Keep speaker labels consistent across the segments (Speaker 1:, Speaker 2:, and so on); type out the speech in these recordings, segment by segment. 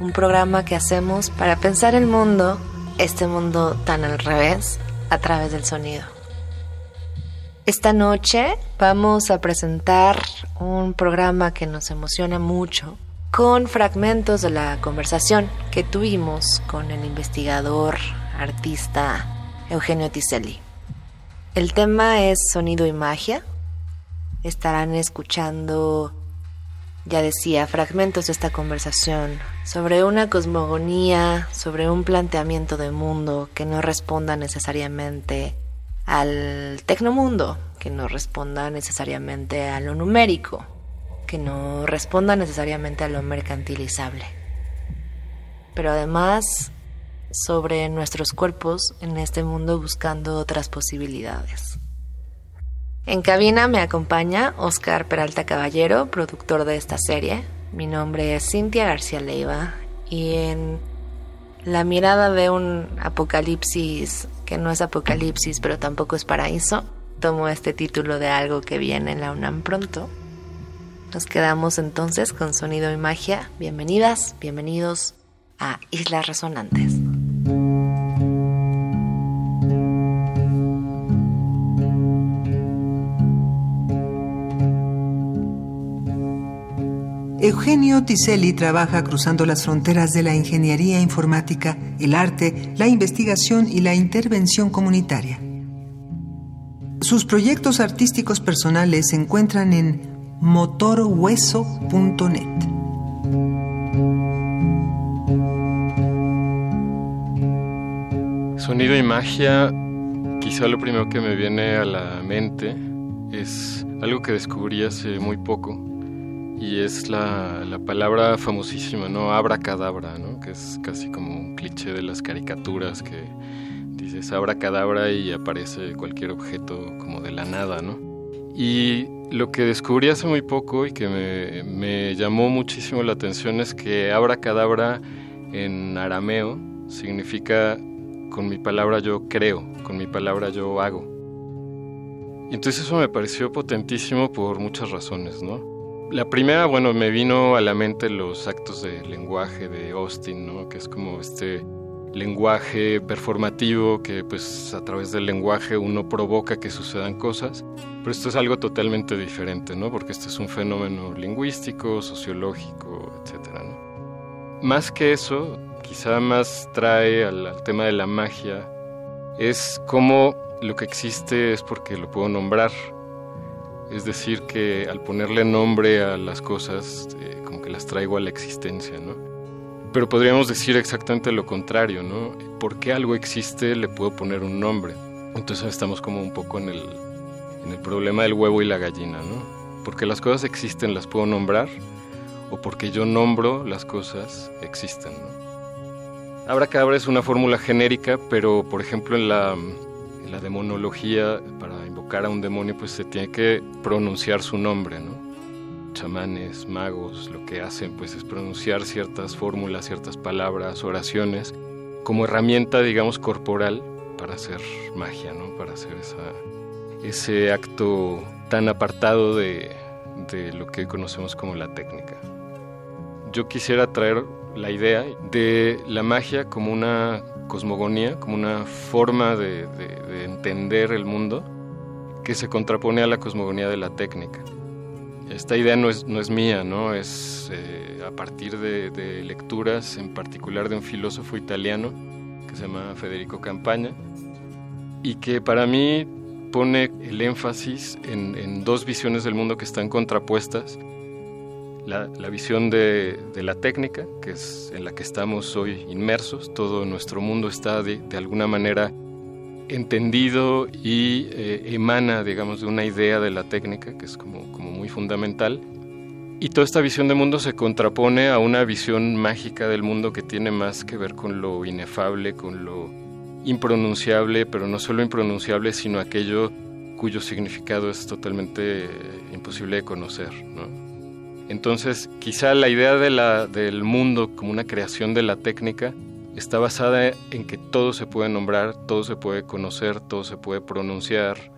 Speaker 1: un programa que hacemos para pensar el mundo, este mundo tan al revés, a través del sonido. Esta noche vamos a presentar un programa que nos emociona mucho con fragmentos de la conversación que tuvimos con el investigador, artista Eugenio Tiselli. El tema es sonido y magia. Estarán escuchando, ya decía, fragmentos de esta conversación sobre una cosmogonía, sobre un planteamiento de mundo que no responda necesariamente al tecnomundo, que no responda necesariamente a lo numérico, que no responda necesariamente a lo mercantilizable. Pero además sobre nuestros cuerpos en este mundo buscando otras posibilidades. En cabina me acompaña Oscar Peralta Caballero, productor de esta serie. Mi nombre es Cintia García Leiva y en la mirada de un apocalipsis que no es apocalipsis pero tampoco es paraíso, tomo este título de algo que viene en la UNAM pronto. Nos quedamos entonces con sonido y magia. Bienvenidas, bienvenidos a Islas Resonantes.
Speaker 2: Eugenio Tiselli trabaja cruzando las fronteras de la ingeniería informática, el arte, la investigación y la intervención comunitaria. Sus proyectos artísticos personales se encuentran en motorhueso.net.
Speaker 3: Sonido y magia, quizá lo primero que me viene a la mente es algo que descubrí hace muy poco y es la, la palabra famosísima, ¿no? Abracadabra, ¿no? Que es casi como un cliché de las caricaturas que dices abracadabra y aparece cualquier objeto como de la nada, ¿no? Y lo que descubrí hace muy poco y que me, me llamó muchísimo la atención es que abracadabra en arameo significa con mi palabra yo creo, con mi palabra yo hago. Y entonces eso me pareció potentísimo por muchas razones, ¿no? La primera, bueno, me vino a la mente los actos de lenguaje de Austin, ¿no? Que es como este lenguaje performativo que pues a través del lenguaje uno provoca que sucedan cosas, pero esto es algo totalmente diferente, ¿no? Porque este es un fenómeno lingüístico, sociológico, etcétera. Más que eso, quizá más trae al, al tema de la magia, es cómo lo que existe es porque lo puedo nombrar, es decir, que al ponerle nombre a las cosas, eh, como que las traigo a la existencia, ¿no? Pero podríamos decir exactamente lo contrario, ¿no? Porque algo existe, le puedo poner un nombre. Entonces estamos como un poco en el, en el problema del huevo y la gallina, ¿no? Porque las cosas existen, las puedo nombrar, o porque yo nombro las cosas, existen, ¿no? Abracadabra es una fórmula genérica, pero por ejemplo en la, en la demonología, para invocar a un demonio, pues se tiene que pronunciar su nombre, ¿no? Chamanes, magos, lo que hacen pues es pronunciar ciertas fórmulas, ciertas palabras, oraciones, como herramienta, digamos, corporal para hacer magia, ¿no? Para hacer esa, ese acto tan apartado de, de lo que conocemos como la técnica. Yo quisiera traer la idea de la magia como una cosmogonía, como una forma de, de, de, entender el mundo que se contrapone a la cosmogonía de la técnica. Esta idea no es, no es mía, ¿no? es eh, a partir de, lecturas, en particular de un filósofo italiano que se llama Federico Campaña, y que para mí pone el énfasis en, dos visiones del mundo que están contrapuestas la, visión de, la técnica, que es en la que estamos hoy inmersos, todo nuestro mundo está de alguna manera entendido y eh, emana, digamos, de una idea de la técnica, que es como, muy fundamental, Y toda esta visión de mundo se contrapone a una visión mágica del mundo que tiene más que ver con lo inefable, con lo impronunciable, pero no solo impronunciable, sino aquello cuyo significado es totalmente eh, imposible de conocer. Entonces, quizá la idea de la, del mundo como una creación de la técnica está basada en que todo se puede nombrar, todo se puede conocer, todo se puede pronunciar.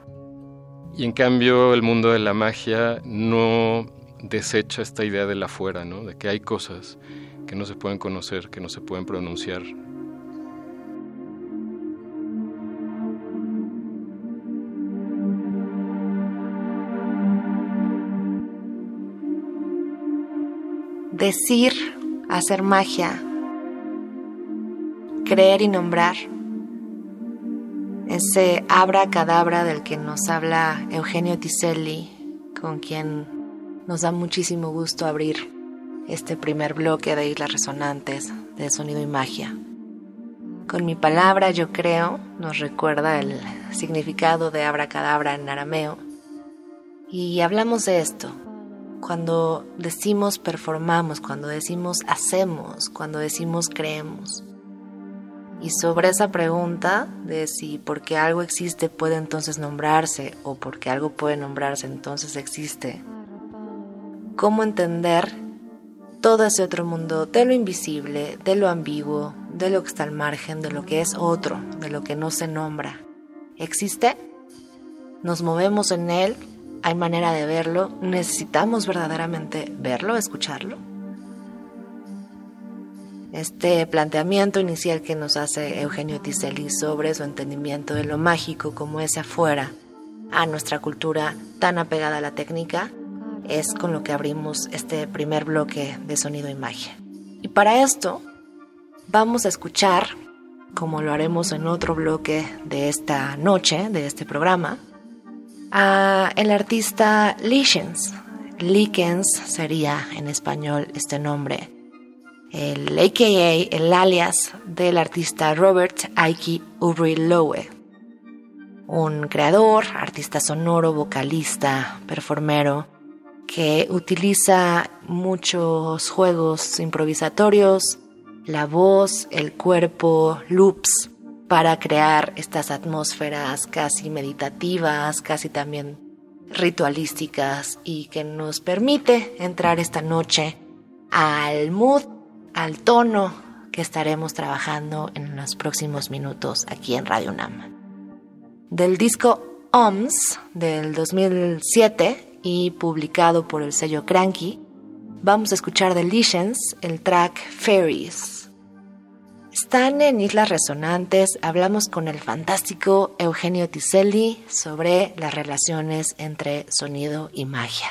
Speaker 3: Y en cambio el mundo de la magia no desecha esta idea de la fuera, ¿no? de que hay cosas que no se pueden conocer, que no se pueden pronunciar.
Speaker 1: Decir, hacer magia, creer y nombrar. Ese abra cadabra del que nos habla Eugenio Tiselli, con quien nos da muchísimo gusto abrir este primer bloque de Islas Resonantes de Sonido y Magia. Con mi palabra yo creo nos recuerda el significado de abracadabra en arameo. Y hablamos de esto. Cuando decimos performamos, cuando decimos hacemos, cuando decimos creemos. Y sobre esa pregunta de si porque algo existe puede entonces nombrarse o porque algo puede nombrarse entonces existe, cómo entender todo ese otro mundo de lo invisible, de lo ambiguo, de lo que está al margen, de lo que es otro, de lo que no se nombra. ¿Existe? ¿Nos movemos en él? ¿Hay manera de verlo? ¿Necesitamos verdaderamente verlo, escucharlo? Este planteamiento inicial que nos hace Eugenio Tiselli sobre su entendimiento de lo mágico como es afuera, a nuestra cultura tan apegada a la técnica, es con lo que abrimos este primer bloque de sonido y magia. Y para esto vamos a escuchar, como lo haremos en otro bloque de esta noche, de este programa, a el artista Lichens. Likens sería en español este nombre. El AKA, el alias del artista Robert Ike Uri Lowe. Un creador, artista sonoro, vocalista, performero, que utiliza muchos juegos improvisatorios, la voz, el cuerpo, loops, para crear estas atmósferas casi meditativas, casi también ritualísticas y que nos permite entrar esta noche al mood, al tono que estaremos trabajando en los próximos minutos aquí en Radio Nam. Del disco OMS del 2007 y publicado por el sello Cranky, vamos a escuchar de Legends el track Fairies. Están en Islas Resonantes, hablamos con el fantástico Eugenio Tiselli sobre las relaciones entre sonido y magia.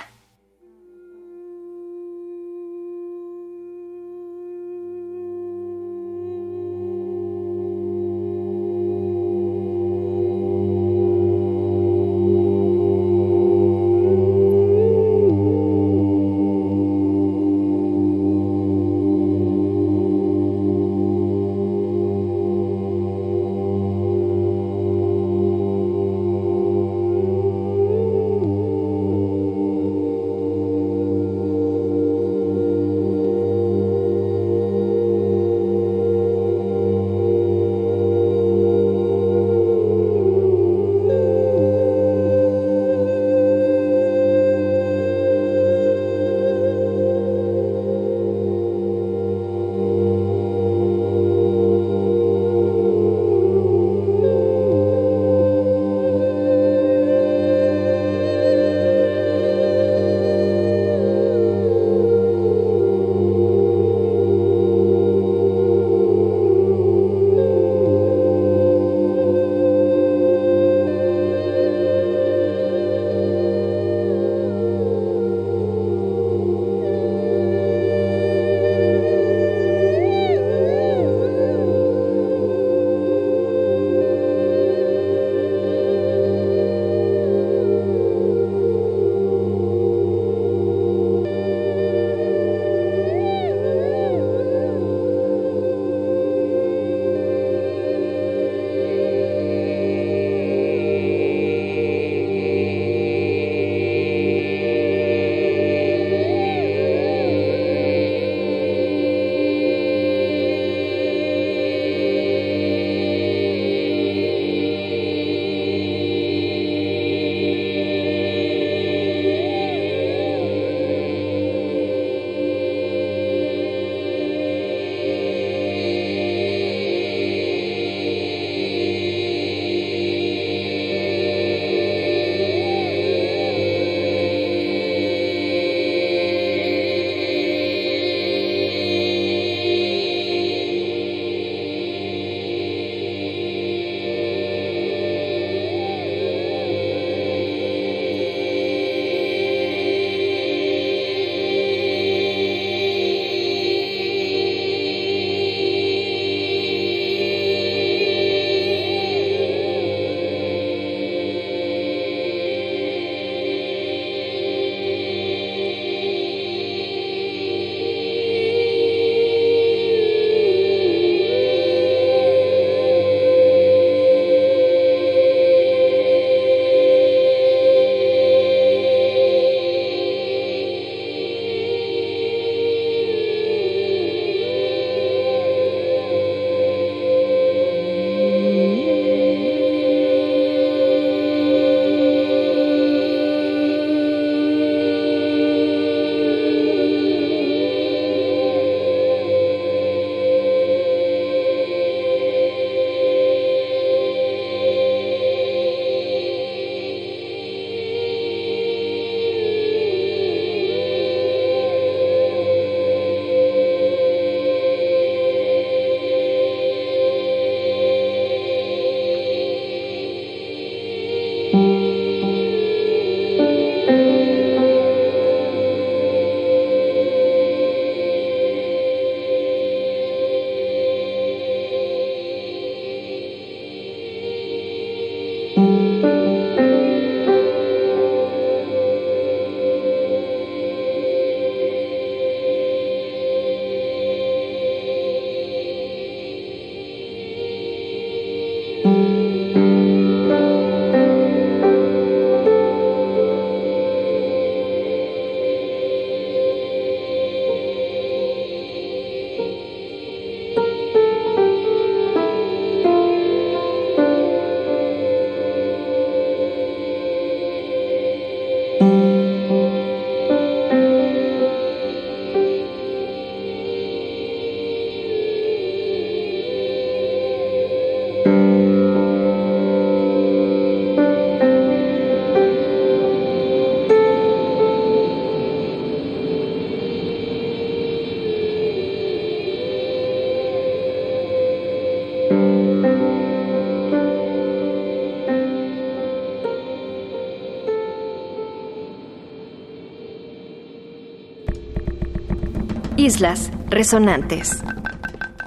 Speaker 4: Islas Resonantes.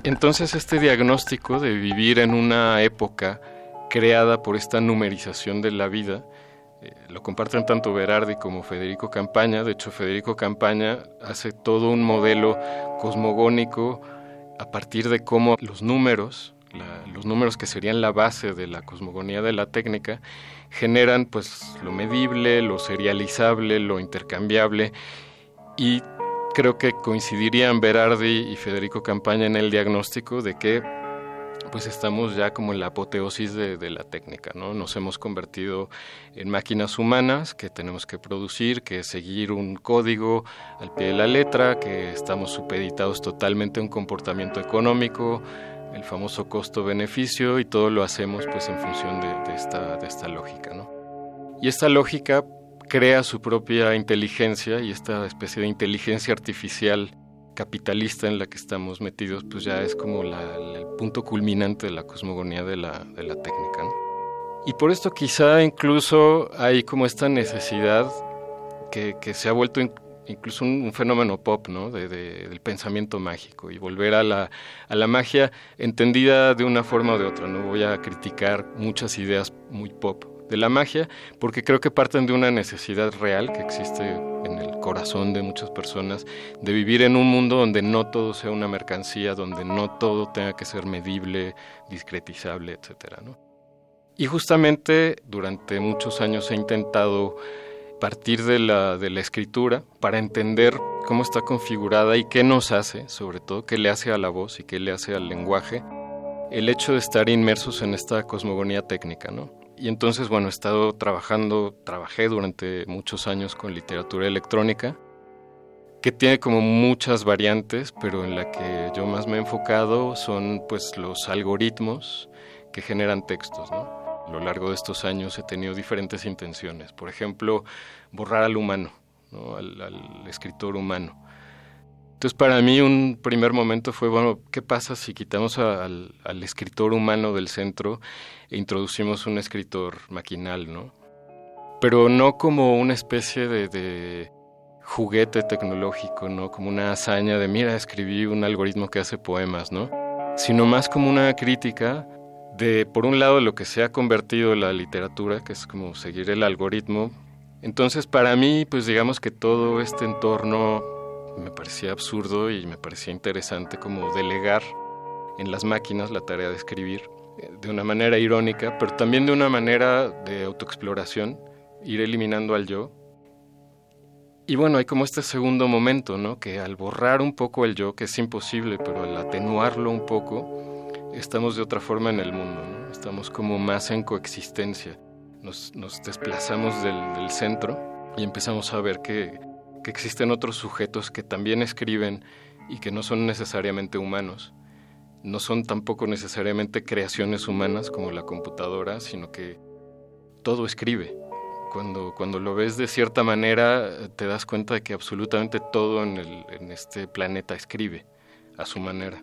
Speaker 3: Entonces este diagnóstico de vivir en una época creada por esta numerización de la vida, eh, lo comparten tanto Berardi como Federico Campaña. De hecho, Federico Campaña hace todo un modelo cosmogónico a partir de cómo los números, los números que serían la base de la cosmogonía de la técnica, generan pues lo medible, lo serializable, lo intercambiable y creo que coincidirían Berardi y Federico Campaña en el diagnóstico de que pues estamos ya como en la apoteosis de, la técnica, ¿no? Nos hemos convertido en máquinas humanas que tenemos que producir, que seguir un código al pie de la letra, que estamos supeditados totalmente a un comportamiento económico, el famoso costo-beneficio y todo lo hacemos pues en función de, esta, de esta lógica, ¿no? Y esta lógica crea su propia inteligencia y esta especie de inteligencia artificial capitalista en la que estamos metidos, pues ya es como el punto culminante de la cosmogonía de la, de la técnica. Y por esto quizá incluso hay como esta necesidad que, que se ha vuelto incluso un, fenómeno pop, ¿no? De, del pensamiento mágico y volver a la, a la magia entendida de una forma o de otra. No voy a criticar muchas ideas muy pop de la magia, porque creo que parten de una necesidad real que existe en el corazón de muchas personas, de vivir en un mundo donde no todo sea una mercancía, donde no todo tenga que ser medible, discretizable, etcétera, ¿no? Y justamente durante muchos años he intentado partir de la, de la escritura para entender cómo está configurada y qué nos hace, sobre todo, qué le hace a la voz y qué le hace al lenguaje, el hecho de estar inmersos en esta cosmogonía técnica, ¿no? Y entonces, bueno, he estado trabajando, trabajé durante muchos años con literatura electrónica, que tiene como muchas variantes, pero en la que yo más me he enfocado son pues los algoritmos que generan textos, ¿no? A lo largo de estos años he tenido diferentes intenciones. Por ejemplo, borrar al humano, ¿no? al escritor humano entonces para mí un primer momento fue, bueno, ¿qué pasa si quitamos al, escritor humano del centro e introducimos un escritor maquinal, ¿no? Pero no como una especie de, juguete tecnológico, ¿no? Como una hazaña de, mira, escribí un algoritmo que hace poemas, ¿no? Sino más como una crítica de, por un lado, lo que se ha convertido la literatura, que es como seguir el algoritmo. Entonces, para mí, pues digamos que todo este entorno me parecía absurdo y me parecía interesante como delegar en las máquinas la tarea de escribir eh, de una manera irónica, pero también de una manera de autoexploración, ir eliminando al yo. Y bueno, hay como este segundo momento, ¿no? Que al borrar un poco el yo, que es imposible, pero al atenuarlo un poco, estamos de otra forma en el mundo. Estamos como más en coexistencia. Nos, nos desplazamos del, del centro y empezamos a ver que existen otros sujetos que también escriben y que no son necesariamente humanos. No son tampoco necesariamente creaciones humanas como la computadora, sino que todo escribe. Cuando, cuando lo ves de cierta manera, te das cuenta de que absolutamente todo en, el, en este planeta escribe a su manera.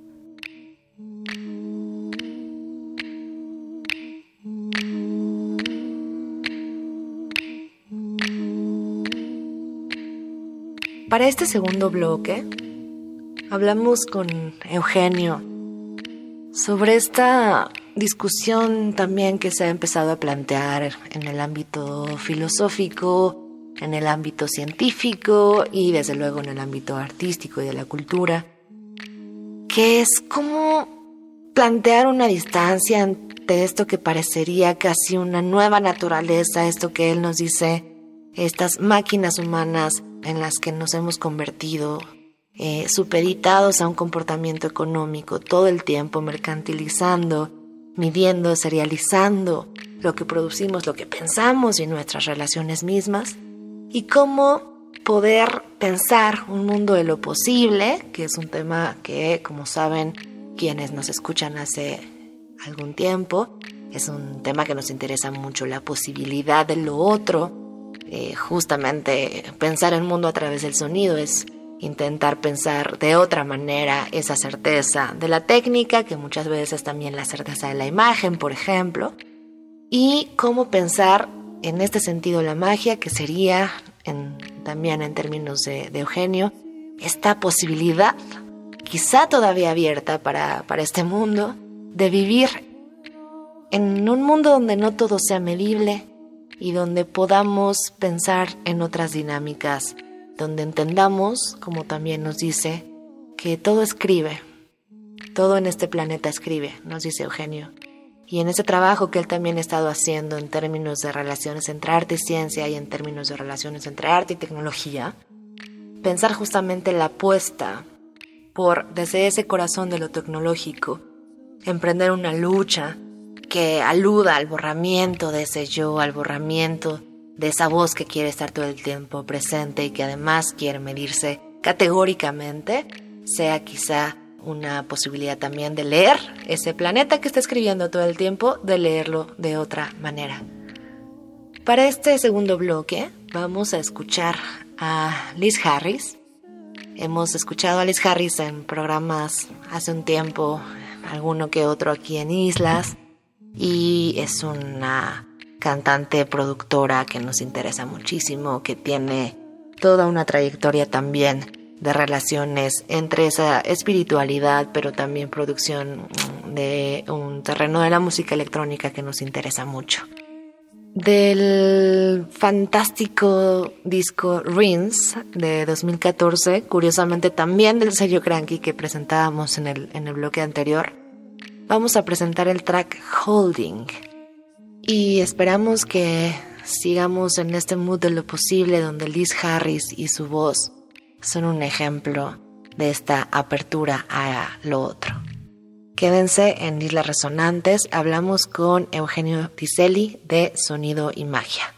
Speaker 1: Para este segundo bloque, hablamos con Eugenio sobre esta discusión también que se ha empezado a plantear en el ámbito filosófico, en el ámbito científico y desde luego en el ámbito artístico y de la cultura, que es cómo plantear una distancia ante esto que parecería casi una nueva naturaleza, esto que él nos dice, estas máquinas humanas en las que nos hemos convertido, eh, supeditados a un comportamiento económico, todo el tiempo mercantilizando, midiendo, serializando lo que producimos, lo que pensamos y nuestras relaciones mismas, y cómo poder pensar un mundo de lo posible, que es un tema que, como saben quienes nos escuchan hace algún tiempo, es un tema que nos interesa mucho, la posibilidad de lo otro, eh, justamente pensar el mundo a través del sonido es intentar pensar de otra manera esa certeza de la técnica, que muchas veces también la certeza de la imagen, por ejemplo, y cómo pensar en este sentido la magia, que sería también en términos de, Eugenio, esta posibilidad, quizá todavía abierta para, para este mundo, de vivir en un mundo donde no todo sea medible y donde podamos pensar en otras dinámicas, donde entendamos, como también nos dice, que todo escribe, todo en este planeta escribe, nos dice Eugenio. Y en ese trabajo que él también ha estado haciendo en términos de relaciones entre arte y ciencia y en términos de relaciones entre arte y tecnología, pensar justamente la apuesta por, desde ese corazón de lo tecnológico, emprender una lucha que aluda al borramiento de ese yo, al borramiento de esa voz que quiere estar todo el tiempo presente y que además quiere medirse categóricamente, sea quizá una posibilidad también de leer ese planeta que está escribiendo todo el tiempo, de leerlo de otra manera. Para este segundo bloque vamos a escuchar a Liz Harris. Hemos escuchado a Liz Harris en programas hace un tiempo, alguno que otro aquí en Islas, y es una cantante productora que nos interesa muchísimo, que tiene toda una trayectoria también de relaciones entre esa espiritualidad, pero también producción de un terreno de la música electrónica que nos interesa mucho. Del fantástico disco Rings de 2014, curiosamente también del sello Cranky que presentábamos en el, en el bloque anterior, vamos a presentar el track Holding. Y esperamos que sigamos en este mood de lo posible donde Liz Harris y su voz son un ejemplo de esta apertura a lo otro. Quédense en Islas Resonantes, hablamos con Eugenio Tiselli de Sonido y Magia.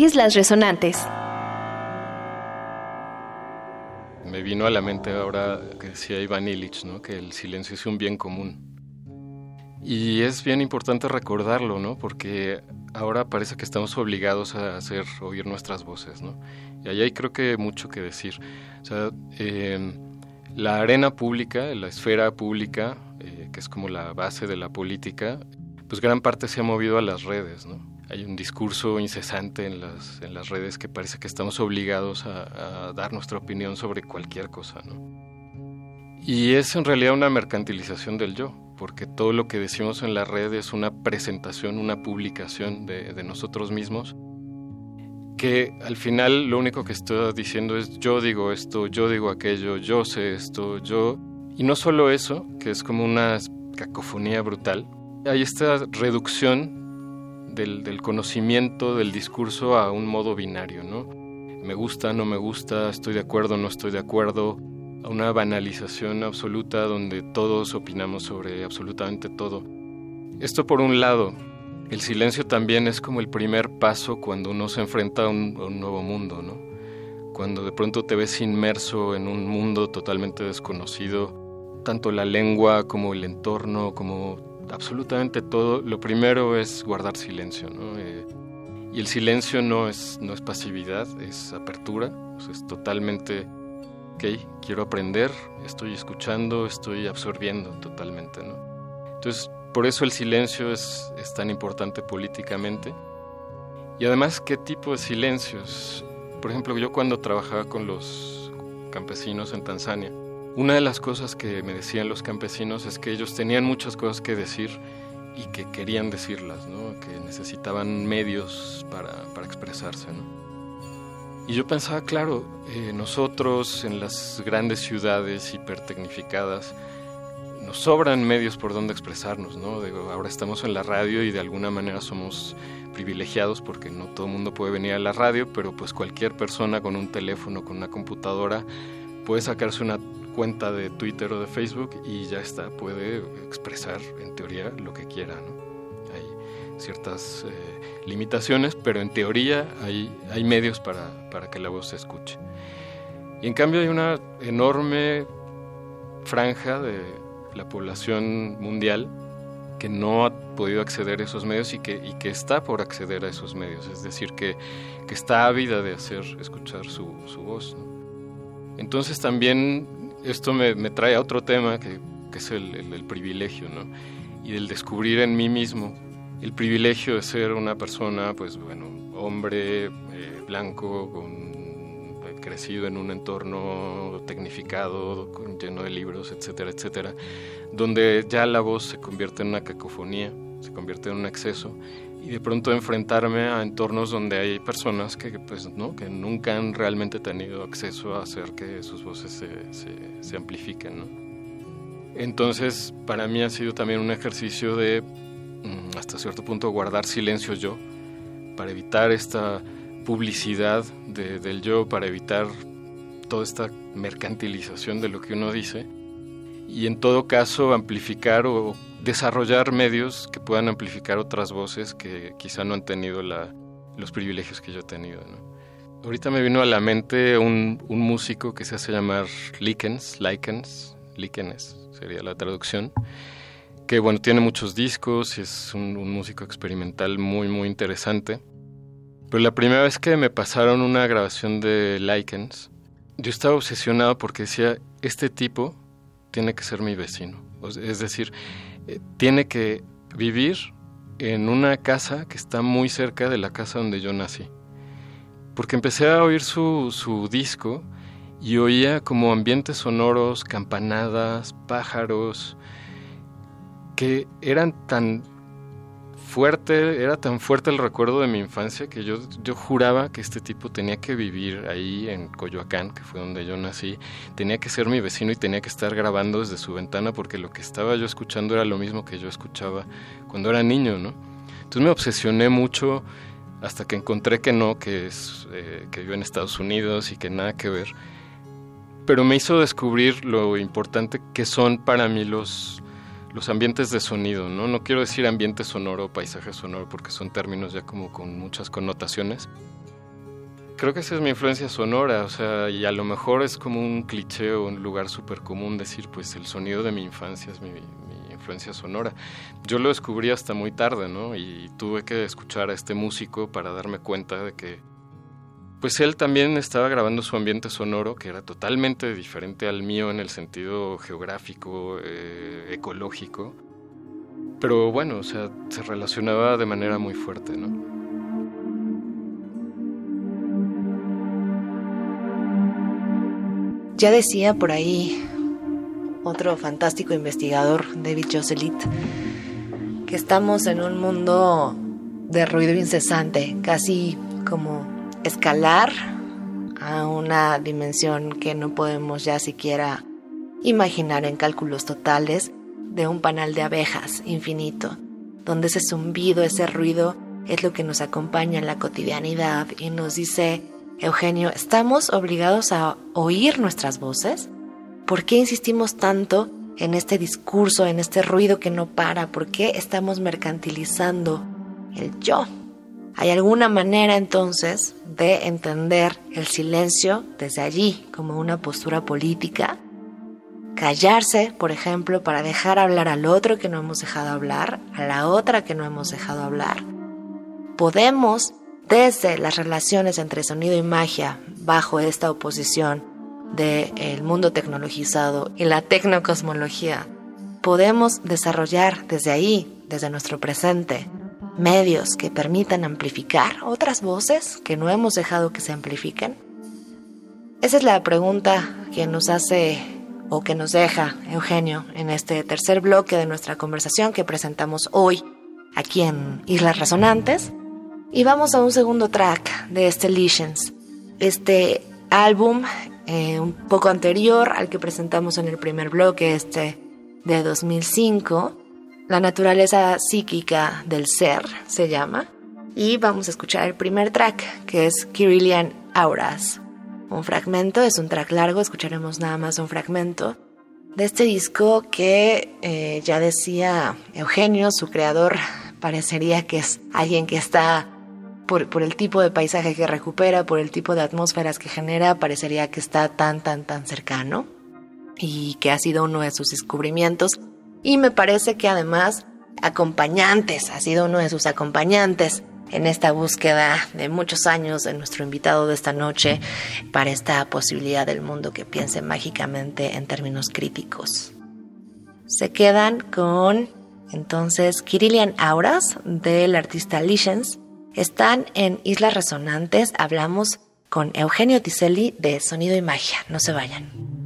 Speaker 4: Islas Resonantes.
Speaker 3: Me vino a la mente ahora que decía Iván Illich, ¿no? que el silencio es un bien común. Y es bien importante recordarlo, ¿no? Porque ahora parece que estamos obligados a hacer oír nuestras voces, ¿no? Y ahí hay creo que mucho que decir. O sea, em, la arena pública, la esfera pública, eh, que es como la base de la política, pues gran parte se ha movido a las redes, ¿no? Hay un discurso incesante en las, en las redes que parece que estamos obligados a, a dar nuestra opinión sobre cualquier cosa, ¿no? Y es en realidad una mercantilización del yo porque todo lo que decimos en la red es una presentación, una publicación de, nosotros mismos, que al final lo único que estoy diciendo es yo digo esto, yo digo aquello, yo sé esto, yo... Y no solo eso, que es como una cacofonía brutal, hay esta reducción del, conocimiento, del discurso a un modo binario, ¿no? Me gusta, no me gusta, estoy de acuerdo, no estoy de acuerdo, a una banalización absoluta donde todos opinamos sobre absolutamente todo. Esto por un lado, el silencio también es como el primer paso cuando uno se enfrenta a un, nuevo mundo, ¿no? Cuando de pronto te ves inmerso en un mundo totalmente desconocido, tanto la lengua como el entorno, como absolutamente todo, lo primero es guardar silencio, ¿no? Eh, y el silencio no es, no es pasividad, es apertura, es totalmente ok, quiero aprender, estoy escuchando, estoy absorbiendo totalmente, ¿no? Entonces, por eso el silencio es, es tan importante políticamente. Y además, ¿qué tipo de silencios? Por ejemplo, yo cuando trabajaba con los campesinos en Tanzania, una de las cosas que me decían los campesinos es que ellos tenían muchas cosas que decir y que querían decirlas, ¿no? que necesitaban medios para, para expresarse. ¿no? Y yo pensaba, claro, eh, nosotros en las grandes ciudades hipertecnificadas nos sobran medios por donde expresarnos, ¿no? Ahora estamos en la radio y de alguna manera somos privilegiados porque no todo el mundo puede venir a la radio, pero pues cualquier persona con un teléfono, con una computadora, puede sacarse una cuenta de Twitter o de Facebook y ya está, puede expresar en teoría lo que quiera, ¿no? Hay ciertas... Eh, limitaciones, pero en teoría hay, hay medios para, para que la voz se escuche. Y en cambio hay una enorme franja de la población mundial que no ha podido acceder a esos medios y que, y que está por acceder a esos medios, es decir, que, que está ávida de hacer escuchar su, su voz. Entonces también esto me, me, trae a otro tema que, que es el, el, el privilegio, ¿no? y del descubrir en mí mismo el privilegio de ser una persona, pues bueno, hombre, eh, blanco, con, crecido en un entorno tecnificado, lleno de libros, etcétera, etcétera, donde ya la voz se convierte en una cacofonía, se convierte en un exceso, y de pronto enfrentarme a entornos donde hay personas que, pues, ¿no? que nunca han realmente tenido acceso a hacer que sus voces se, se, se amplifiquen. ¿no? Entonces, para mí ha sido también un ejercicio de Mm, hasta cierto punto guardar silencio yo, para evitar esta publicidad del yo, para evitar toda esta mercantilización de lo que uno dice y en todo caso amplificar o desarrollar medios que puedan amplificar otras voces que quizá no han tenido los privilegios que yo he tenido. Ahorita me vino a la mente un, un músico que se hace llamar Likens, Likens, Likens sería la traducción, que bueno, tiene muchos discos y es un, músico experimental muy, muy interesante. Pero la primera vez que me pasaron una grabación de Likens, yo estaba obsesionado porque decía, este tipo tiene que ser mi vecino. Es decir, eh, tiene que vivir en una casa que está muy cerca de la casa donde yo nací. Porque empecé a oír su, su disco y oía como ambientes sonoros, campanadas, pájaros, que eran tan fuerte, era tan fuerte el recuerdo de mi infancia que yo, yo juraba que este tipo tenía que vivir ahí en Coyoacán, que fue donde yo nací, tenía que ser mi vecino y tenía que estar grabando desde su ventana porque lo que estaba yo escuchando era lo mismo que yo escuchaba cuando era niño, ¿no? Entonces me obsesioné mucho hasta que encontré que no, que es eh, que vivo en Estados Unidos y que nada que ver. Pero me hizo descubrir lo importante que son para mí los, los ambientes de sonido, ¿no? No quiero decir ambiente sonoro o paisaje sonoro porque son términos ya como con muchas connotaciones, creo que esa es mi influencia sonora, o sea, y a lo mejor es como un cliché o un lugar súper común decir, pues el sonido de mi infancia es mi, mi, influencia sonora. Yo lo descubrí hasta muy tarde, ¿no? Y tuve que escuchar a este músico para darme cuenta de que, pues él también estaba grabando su ambiente sonoro, que era totalmente diferente al mío en el sentido geográfico, eh, ecológico. Pero bueno, o sea, se relacionaba de manera muy fuerte, ¿no?
Speaker 1: Ya decía por ahí otro fantástico investigador, David Joselit, que estamos en un mundo de ruido incesante, casi como escalar a una dimensión que no podemos ya siquiera imaginar en cálculos totales de un panal de abejas infinito, donde ese zumbido, ese ruido es lo que nos acompaña en la cotidianidad y nos dice Eugenio, ¿estamos obligados a oír nuestras voces? ¿Por qué insistimos tanto en este discurso, en este ruido que no para? ¿Por qué estamos mercantilizando el yo? ¿Hay alguna manera entonces de entender el silencio desde allí como una postura política? Callarse, por ejemplo, para dejar hablar al otro que no hemos dejado hablar, a la otra que no hemos dejado hablar. Podemos desde las relaciones entre sonido y magia bajo esta oposición del mundo tecnologizado y la tecnocosmología, podemos desarrollar desde ahí, desde nuestro presente, medios que permitan amplificar otras voces que no hemos dejado que se amplifiquen? Esa es la pregunta que nos hace o que nos deja Eugenio en este tercer bloque de nuestra conversación que presentamos hoy aquí en Islas Resonantes y vamos a un segundo track de este Lesions. Este álbum, eh, un poco anterior al que presentamos en el primer bloque, este de 2005, La naturaleza psíquica del ser se llama. Y vamos a escuchar el primer track, que es Kirillian Auras. Un fragmento, es un track largo, escucharemos nada más un fragmento de este disco que eh, ya decía Eugenio, su creador, parecería que es alguien que está por, el tipo de paisaje que recupera, por el tipo de atmósferas que genera, parecería que está tan, tan, tan cercano y que ha sido uno de sus descubrimientos. Y me parece que además acompañantes, ha sido uno de sus acompañantes en esta búsqueda de muchos años de nuestro invitado de esta noche para esta posibilidad del mundo que piense mágicamente en términos críticos. Se quedan con entonces Kirillian Auras del artista Lichens están en Islas Resonantes, hablamos con Eugenio Tiselli de Sonido y Magia. No se vayan.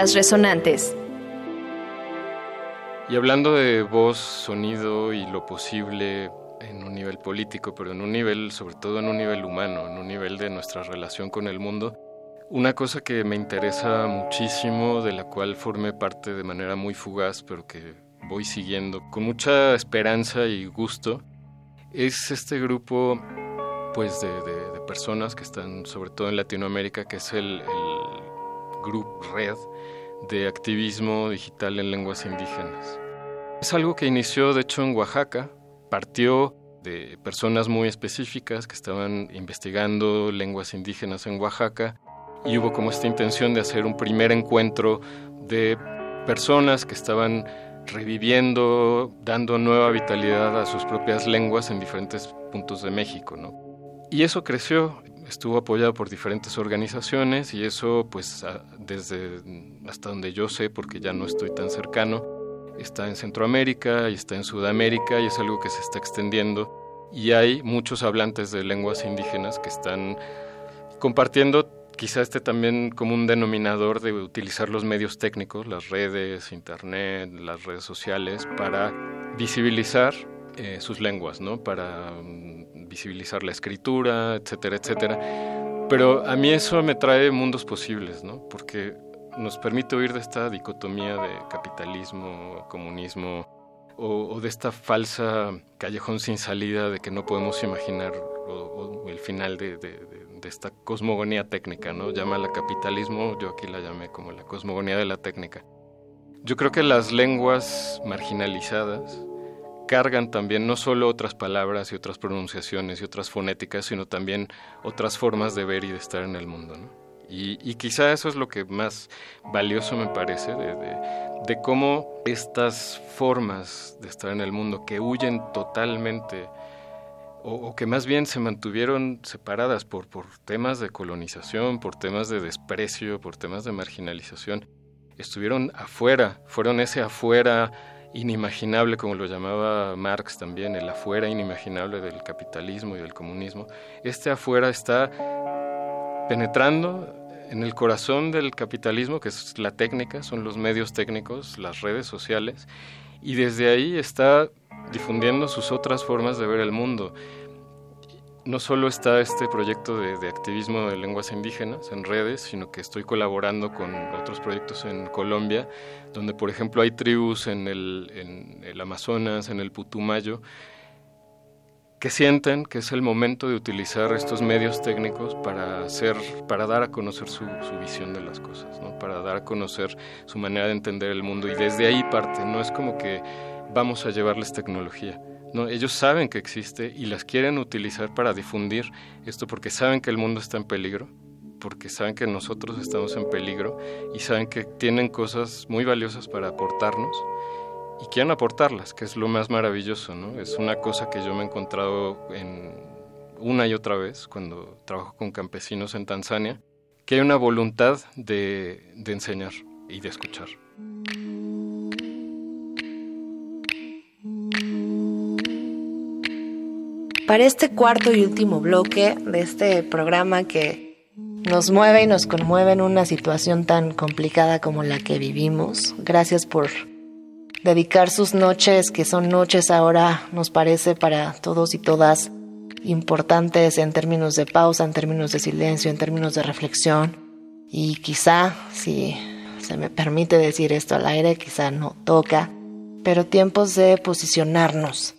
Speaker 4: Resonantes.
Speaker 3: Y hablando de voz, sonido y lo posible en un nivel político, pero en un nivel, sobre todo en un nivel humano, en un nivel de nuestra relación con el mundo, una cosa que me interesa muchísimo, de la cual formé parte de manera muy fugaz, pero que voy siguiendo con mucha esperanza y gusto, es este grupo pues de, personas que están sobre todo en Latinoamérica, que es el Grupo Red de Activismo Digital en Lenguas Indígenas. Es algo que inició de hecho en Oaxaca, partió de personas muy específicas que estaban investigando lenguas indígenas en Oaxaca y hubo como esta intención de hacer un primer encuentro de personas que estaban reviviendo, dando nueva vitalidad a sus propias lenguas en diferentes puntos de México, ¿no? Y eso creció, estuvo apoyado por diferentes organizaciones y eso pues desde hasta donde yo sé, porque ya no estoy tan cercano, está en Centroamérica y está en Sudamérica y es algo que se está extendiendo y hay muchos hablantes de lenguas indígenas que están compartiendo quizá este también como un denominador de utilizar los medios técnicos, las redes, internet, las redes sociales, para visibilizar eh, sus lenguas, ¿no? Para mm, visibilizar la escritura, etcétera, etcétera. Pero a mí eso me trae mundos posibles, ¿no? Porque nos permite huir de esta dicotomía de capitalismo, comunismo, o, de esta falsa callejón sin salida de que no podemos imaginar el final de, de esta cosmogonía técnica, ¿no? la capitalismo, yo aquí la llamé como la cosmogonía de la técnica. Yo creo que las lenguas marginalizadas cargan también no solo otras palabras y otras pronunciaciones y otras fonéticas, sino también otras formas de ver y de estar en el mundo. Y, quizá eso es lo que más valioso me parece de, de cómo estas formas de estar en el mundo que huyen totalmente o, que más bien se mantuvieron separadas por, por temas de colonización, por temas de desprecio, por temas de marginalización, estuvieron afuera, fueron ese afuera inimaginable, como lo llamaba Marx también, el afuera inimaginable del capitalismo y del comunismo. Este afuera está penetrando en el corazón del capitalismo, que es la técnica, son los medios técnicos, las redes sociales, y desde ahí está difundiendo sus otras formas de ver el mundo. No solo está este proyecto de, activismo de lenguas indígenas en redes, sino que estoy colaborando con otros proyectos en Colombia, donde por ejemplo hay tribus en el, Amazonas, en el Putumayo, que sienten que es el momento de utilizar estos medios técnicos para hacer, para dar a conocer su, su visión de las cosas, ¿no? para dar a conocer su manera de entender el mundo y desde ahí parte, no es como que vamos a llevarles tecnología. No, ellos saben que existe y las quieren utilizar para difundir esto porque saben que el mundo está en peligro, porque saben que nosotros estamos en peligro y saben que tienen cosas muy valiosas para aportarnos y quieren aportarlas, que es lo más maravilloso, ¿no? Es una cosa que yo me he encontrado en una y otra vez cuando trabajo con campesinos en Tanzania, que hay una voluntad de, de enseñar y de escuchar.
Speaker 1: Para este cuarto y último bloque de este programa que nos mueve y nos conmueve en una situación tan complicada como la que vivimos. Gracias por dedicar sus noches, que son noches ahora, nos parece para todos y todas importantes en términos de pausa, en términos de silencio, en términos de reflexión. Y quizá, si se me permite decir esto al aire, quizá no toca, pero tiempos de posicionarnos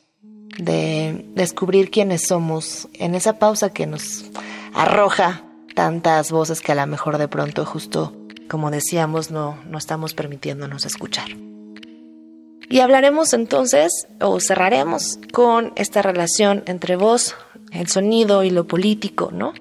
Speaker 1: de descubrir quiénes somos en esa pausa que nos arroja tantas voces que a lo mejor de pronto justo como decíamos no, no estamos permitiéndonos escuchar. Y hablaremos entonces o cerraremos con esta relación entre voz, el sonido y lo político, ¿no?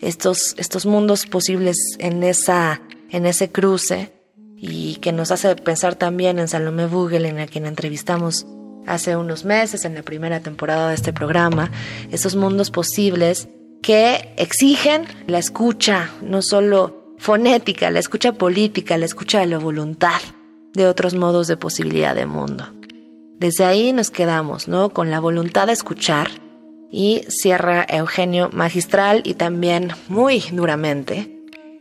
Speaker 1: Estos, estos mundos posibles en, esa, en ese cruce y que nos hace pensar también en Salomé Bugel, en a quien entrevistamos hace unos meses en la primera temporada de este programa, esos mundos posibles que exigen la escucha, no solo fonética, la escucha política, la escucha de la voluntad de otros modos de posibilidad de mundo. Desde ahí nos quedamos, ¿no? Con la voluntad de escuchar y cierra Eugenio magistral y también muy duramente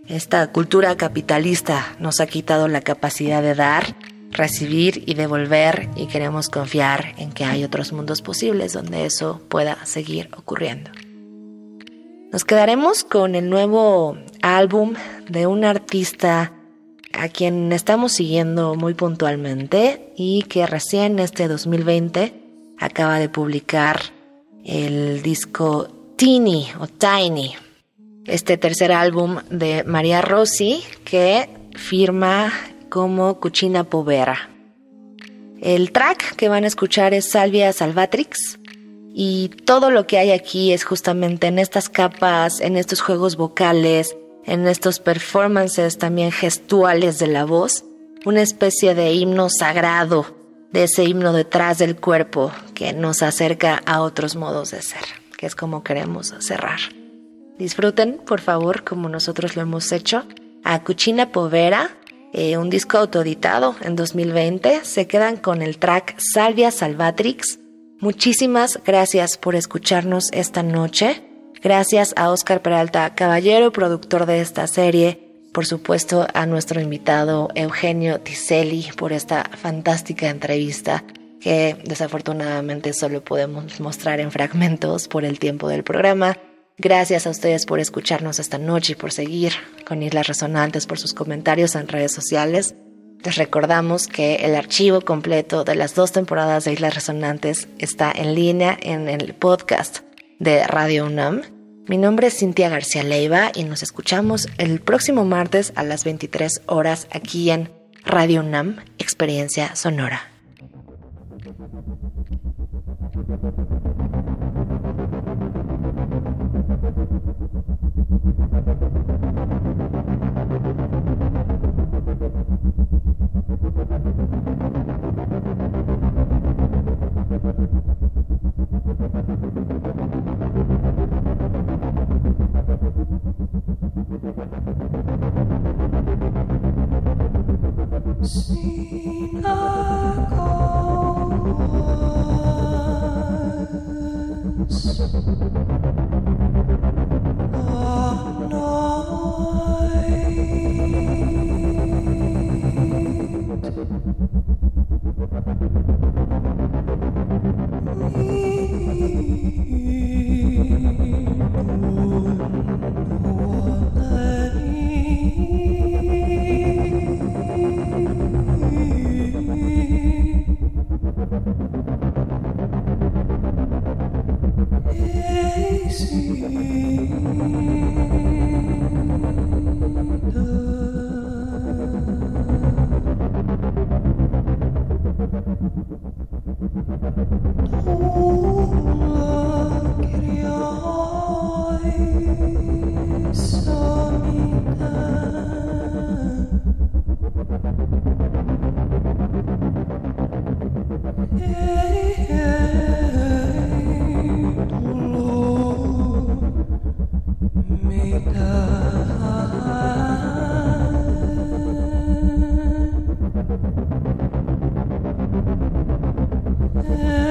Speaker 1: Esta cultura capitalista nos ha quitado la capacidad de dar, recibir y devolver y queremos confiar en que hay otros mundos posibles donde eso pueda seguir ocurriendo. Nos quedaremos con el nuevo álbum de un artista a quien estamos siguiendo muy puntualmente y que recién este 2020 acaba de publicar el disco Teeny o Tiny, este tercer álbum de María Rossi que firma como Cucina Povera. El track que van a escuchar es Salvia Salvatrix y todo lo que hay aquí es justamente en estas capas, en estos juegos vocales, en estos performances también gestuales de la voz, una especie de himno sagrado, de ese himno detrás del cuerpo que nos acerca a otros modos de ser, que es como queremos cerrar. Disfruten, por favor, como nosotros lo hemos hecho, a Cucina Povera, eh, un disco autoeditado en 2020. Se quedan con el track Salvia Salvatrix. Muchísimas gracias por escucharnos esta noche. Gracias a Oscar Peralta Caballero, productor de esta serie. Por supuesto, a nuestro invitado Eugenio Tiselli por esta fantástica entrevista que desafortunadamente solo podemos mostrar en fragmentos por el tiempo del programa. Gracias a ustedes por escucharnos esta noche y por seguir con Islas Resonantes, por sus comentarios en redes sociales. Les recordamos que el archivo completo de las dos temporadas de Islas Resonantes está en línea en el podcast de Radio UNAM. Mi nombre es Cintia García Leiva y nos escuchamos el próximo martes a las 23 horas aquí en Radio UNAM, Experiencia Sonora. Yeah.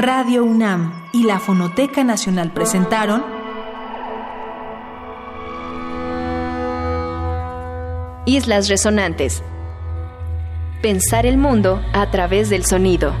Speaker 5: Radio UNAM y la Fonoteca Nacional presentaron
Speaker 6: Islas Resonantes. Pensar el mundo a través del sonido.